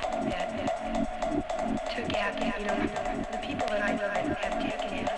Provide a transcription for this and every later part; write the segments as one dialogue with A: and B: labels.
A: that, that took after, you know, the people that I know that have taken it.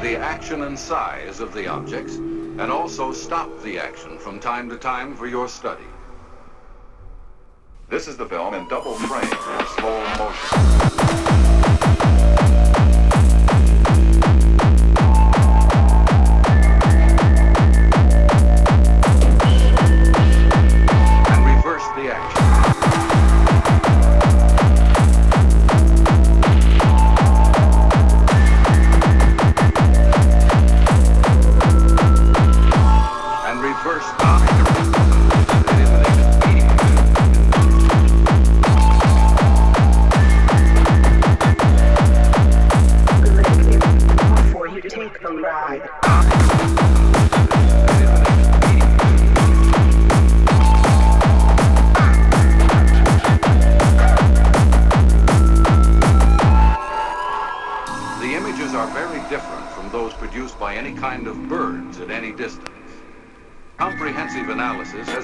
B: The action and size of the objects, and also stop the action from time to time for your study.
C: This is the film in double frame, slow motion.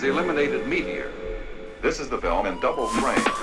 B: Eliminated meteor,
C: This is the film in double frame.